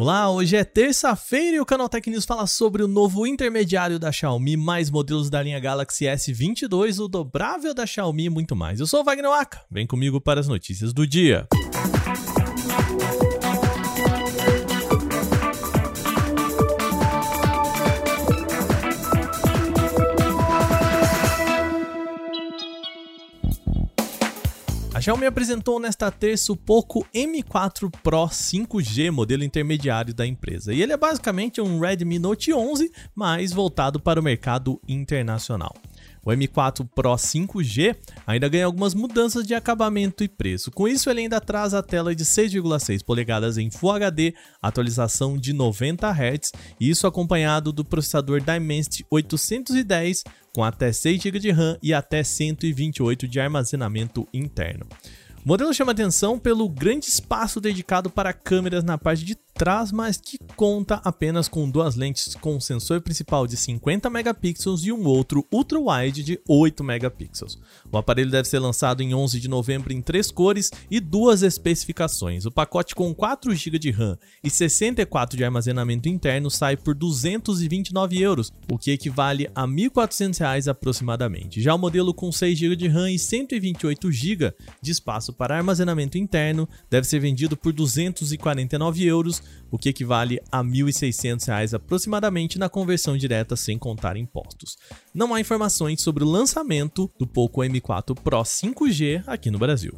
Olá, hoje é terça-feira e o Canal Tech News fala sobre o novo intermediário da Xiaomi, mais modelos da linha Galaxy S22, o dobrável da Xiaomi e muito mais. Eu sou o Wagner Waka, vem comigo para as notícias do dia. A Xiaomi apresentou nesta terça o Poco M4 Pro 5G, modelo intermediário da empresa. E ele é basicamente um Redmi Note 11, mas voltado para o mercado internacional. O M4 Pro 5G ainda ganha algumas mudanças de acabamento e preço. Com isso, ele ainda traz a tela de 6,6 polegadas em Full HD, atualização de 90 Hz, e isso acompanhado do processador Dimensity 810 com até 6 GB de RAM e até 128 de armazenamento interno. O modelo chama atenção pelo grande espaço dedicado para câmeras na parte de trás, mas que conta apenas com duas lentes com um sensor principal de 50 megapixels e um outro ultra-wide de 8 megapixels. O aparelho deve ser lançado em 11 de novembro em três cores e duas especificações. O pacote com 4 GB de RAM e 64 de armazenamento interno sai por 229 euros, o que equivale a R$ 1.400 aproximadamente. Já o modelo com 6 GB de RAM e 128 GB de espaço para armazenamento interno deve ser vendido por 249 euros, o que equivale a R$ 1.600 aproximadamente na conversão direta sem contar impostos. Não há informações sobre o lançamento do Poco M4 Pro 5G aqui no Brasil.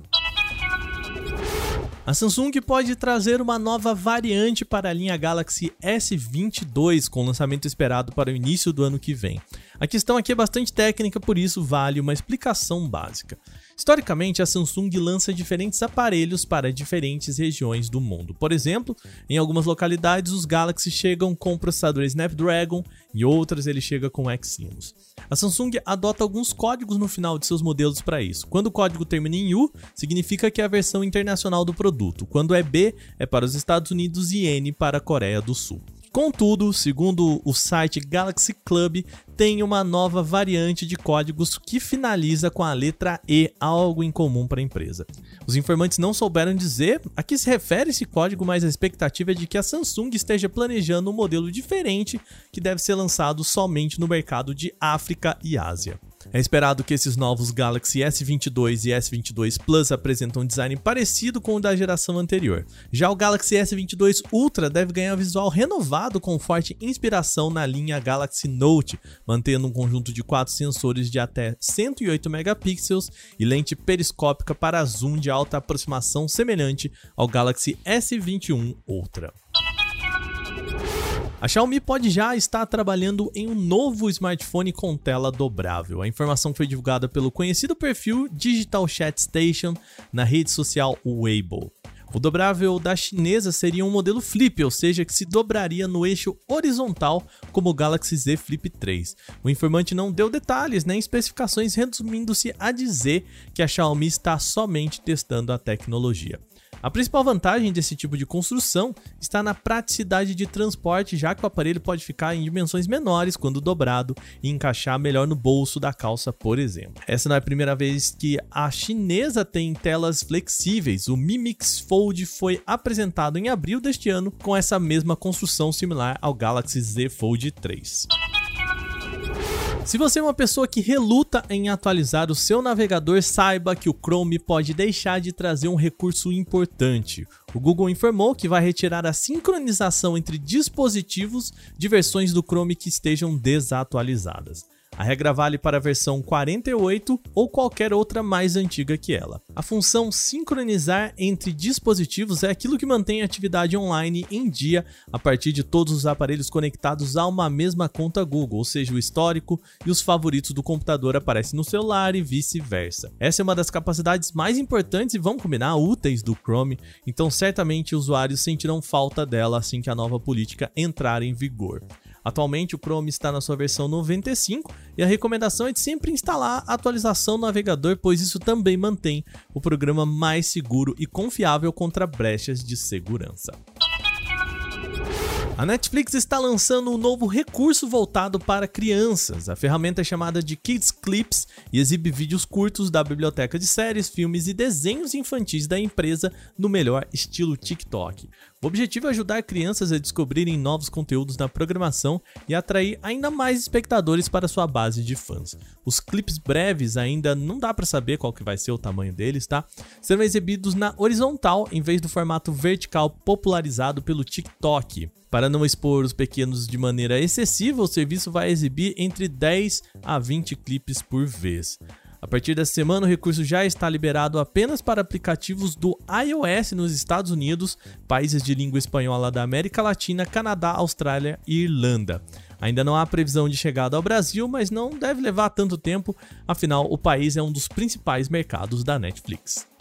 A Samsung pode trazer uma nova variante para a linha Galaxy S22, com lançamento esperado para o início do ano que vem. A questão aqui é bastante técnica, por isso vale uma explicação básica. Historicamente, a Samsung lança diferentes aparelhos para diferentes regiões do mundo. Por exemplo, em algumas localidades os Galaxy chegam com processador Snapdragon, em outras ele chega com Exynos. A Samsung adota alguns códigos no final de seus modelos para isso. Quando o código termina em U, significa que é a versão internacional do produto. Quando é B, é para os Estados Unidos e N para a Coreia do Sul. Contudo, segundo o site Galaxy Club, tem uma nova variante de códigos que finaliza com a letra E, algo incomum para a empresa. Os informantes não souberam dizer a que se refere esse código, mas a expectativa é de que a Samsung esteja planejando um modelo diferente que deve ser lançado somente no mercado de África e Ásia. É esperado que esses novos Galaxy S22 e S22 Plus apresentem um design parecido com o da geração anterior. Já o Galaxy S22 Ultra deve ganhar um visual renovado com forte inspiração na linha Galaxy Note, mantendo um conjunto de quatro sensores de até 108 megapixels e lente periscópica para zoom de alta aproximação semelhante ao Galaxy S21 Ultra. A Xiaomi pode já estar trabalhando em um novo smartphone com tela dobrável. A informação foi divulgada pelo conhecido perfil Digital Chat Station na rede social Weibo. O dobrável da chinesa seria um modelo flip, ou seja, que se dobraria no eixo horizontal como o Galaxy Z Flip 3. O informante não deu detalhes nem especificações, resumindo-se a dizer que a Xiaomi está somente testando a tecnologia. A principal vantagem desse tipo de construção está na praticidade de transporte, já que o aparelho pode ficar em dimensões menores quando dobrado e encaixar melhor no bolso da calça, por exemplo. Essa não é a primeira vez que a chinesa tem telas flexíveis. O Mi Mix Fold foi apresentado em abril deste ano com essa mesma construção similar ao Galaxy Z Fold 3. Se você é uma pessoa que reluta em atualizar o seu navegador, saiba que o Chrome pode deixar de trazer um recurso importante. O Google informou que vai retirar a sincronização entre dispositivos de versões do Chrome que estejam desatualizadas. A regra vale para a versão 48 ou qualquer outra mais antiga que ela. A função sincronizar entre dispositivos é aquilo que mantém a atividade online em dia a partir de todos os aparelhos conectados a uma mesma conta Google, ou seja, o histórico e os favoritos do computador aparecem no celular e vice-versa. Essa é uma das capacidades mais importantes e vão combinar úteis do Chrome, então certamente usuários sentirão falta dela assim que a nova política entrar em vigor. Atualmente o Chrome está na sua versão 95 e a recomendação é de sempre instalar a atualização no navegador, pois isso também mantém o programa mais seguro e confiável contra brechas de segurança. A Netflix está lançando um novo recurso voltado para crianças. A ferramenta é chamada de Kids Clips e exibe vídeos curtos da biblioteca de séries, filmes e desenhos infantis da empresa no melhor estilo TikTok. O objetivo é ajudar crianças a descobrirem novos conteúdos na programação e atrair ainda mais espectadores para sua base de fãs. Os clipes breves ainda não dá para saber qual que vai ser o tamanho deles, tá? Serão exibidos na horizontal em vez do formato vertical popularizado pelo TikTok. Para não expor os pequenos de maneira excessiva, o serviço vai exibir entre 10 a 20 clipes por vez. A partir dessa semana, o recurso já está liberado apenas para aplicativos do iOS nos Estados Unidos, países de língua espanhola da América Latina, Canadá, Austrália e Irlanda. Ainda não há previsão de chegada ao Brasil, mas não deve levar tanto tempo, afinal, o país é um dos principais mercados da Netflix.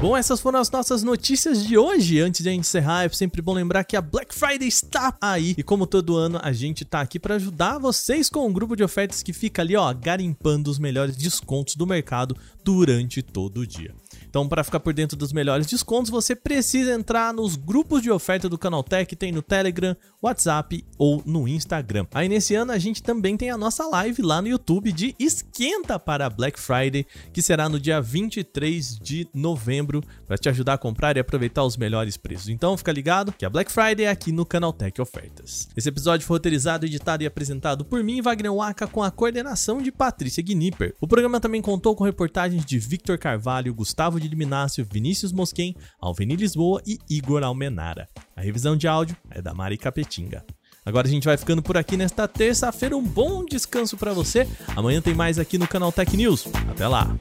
Bom, essas foram as nossas notícias de hoje. Antes de encerrar, é sempre bom lembrar que a Black Friday está aí. E como todo ano, a gente tá aqui para ajudar vocês com um grupo de ofertas que fica ali, ó, garimpando os melhores descontos do mercado durante todo o dia. Então, para ficar por dentro dos melhores descontos, você precisa entrar nos grupos de oferta do Canaltech, tem no Telegram, WhatsApp ou no Instagram. Aí nesse ano a gente também tem a nossa live lá no YouTube de Esquenta para Black Friday, que será no dia 23 de novembro, para te ajudar a comprar e aproveitar os melhores preços. Então, fica ligado que a Black Friday é aqui no Canaltech Ofertas. Esse episódio foi roteirizado, editado e apresentado por mim, Wagner Waka, com a coordenação de Patrícia Gnipper. O programa também contou com reportagens de Victor Carvalho, Gustavo de Liminácio, Vinícius Mosquen, Alveni Lisboa e Igor Almenara. A revisão de áudio é da Mari Capetinga. Agora a gente vai ficando por aqui nesta terça-feira. Um bom descanso para você. Amanhã tem mais aqui no canal Tech News. Até lá!